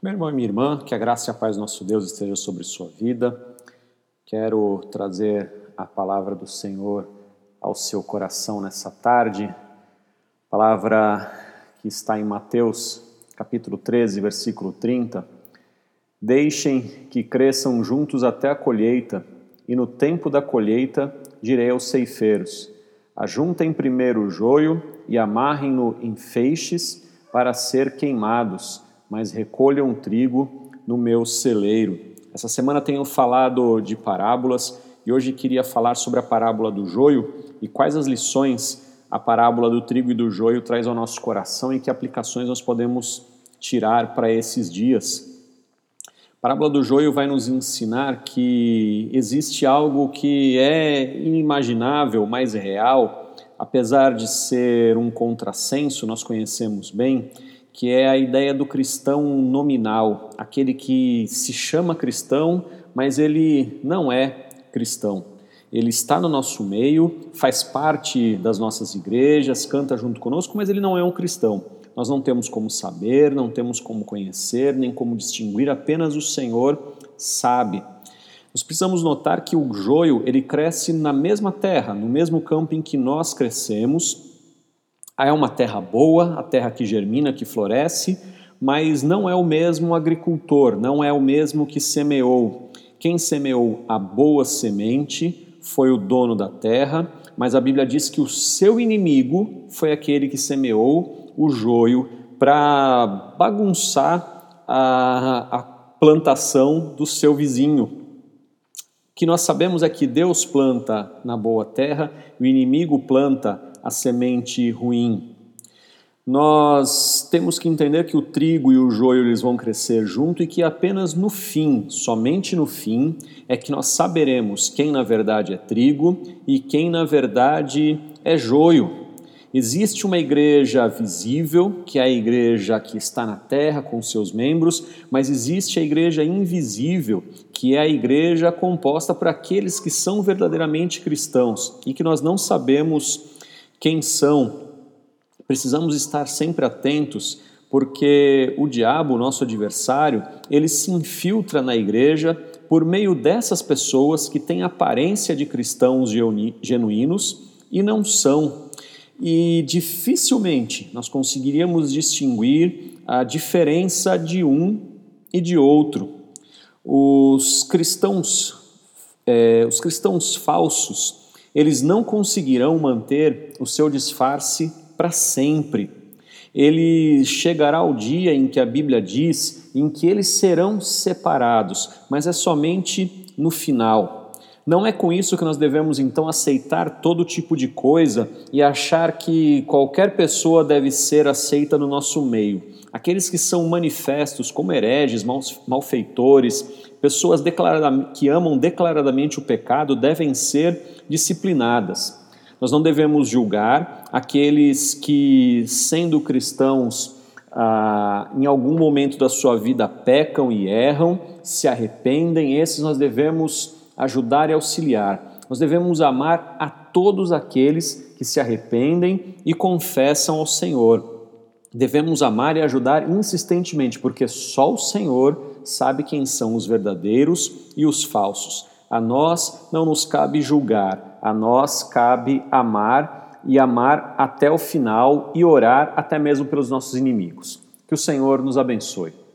Meu irmão e minha irmã, que a graça e a paz do nosso Deus esteja sobre sua vida. Quero trazer a palavra do Senhor ao seu coração nessa tarde. Palavra que está em Mateus, capítulo 13, versículo 30. Deixem que cresçam juntos até a colheita, e no tempo da colheita direi aos ceifeiros: Ajuntem primeiro o joio e amarrem-no em feixes para ser queimados mas recolham trigo no meu celeiro. Essa semana tenho falado de parábolas e hoje queria falar sobre a parábola do joio e quais as lições a parábola do trigo e do joio traz ao nosso coração e que aplicações nós podemos tirar para esses dias. A parábola do joio vai nos ensinar que existe algo que é inimaginável, mas real, apesar de ser um contrassenso, nós conhecemos bem, que é a ideia do cristão nominal, aquele que se chama cristão, mas ele não é cristão. Ele está no nosso meio, faz parte das nossas igrejas, canta junto conosco, mas ele não é um cristão. Nós não temos como saber, não temos como conhecer, nem como distinguir, apenas o Senhor sabe. Nós precisamos notar que o joio, ele cresce na mesma terra, no mesmo campo em que nós crescemos, é uma terra boa, a terra que germina, que floresce, mas não é o mesmo agricultor, não é o mesmo que semeou. Quem semeou a boa semente foi o dono da terra, mas a Bíblia diz que o seu inimigo foi aquele que semeou o joio para bagunçar a, a plantação do seu vizinho. Que nós sabemos é que Deus planta na boa terra, o inimigo planta a semente ruim. Nós temos que entender que o trigo e o joio eles vão crescer junto e que apenas no fim, somente no fim, é que nós saberemos quem na verdade é trigo e quem na verdade é joio. Existe uma igreja visível, que é a igreja que está na terra com seus membros, mas existe a igreja invisível, que é a igreja composta por aqueles que são verdadeiramente cristãos e que nós não sabemos quem são. Precisamos estar sempre atentos, porque o diabo, nosso adversário, ele se infiltra na igreja por meio dessas pessoas que têm aparência de cristãos genuínos e não são. E dificilmente nós conseguiríamos distinguir a diferença de um e de outro. Os cristãos, é, os cristãos falsos, eles não conseguirão manter o seu disfarce para sempre. Ele chegará o dia em que a Bíblia diz em que eles serão separados, mas é somente no final. Não é com isso que nós devemos então aceitar todo tipo de coisa e achar que qualquer pessoa deve ser aceita no nosso meio. Aqueles que são manifestos como hereges, malfeitores, pessoas que amam declaradamente o pecado devem ser disciplinadas. Nós não devemos julgar aqueles que, sendo cristãos, ah, em algum momento da sua vida pecam e erram, se arrependem, esses nós devemos ajudar e auxiliar. Nós devemos amar a todos aqueles que se arrependem e confessam ao Senhor. Devemos amar e ajudar insistentemente, porque só o Senhor sabe quem são os verdadeiros e os falsos. A nós não nos cabe julgar, a nós cabe amar e amar até o final e orar até mesmo pelos nossos inimigos. Que o Senhor nos abençoe.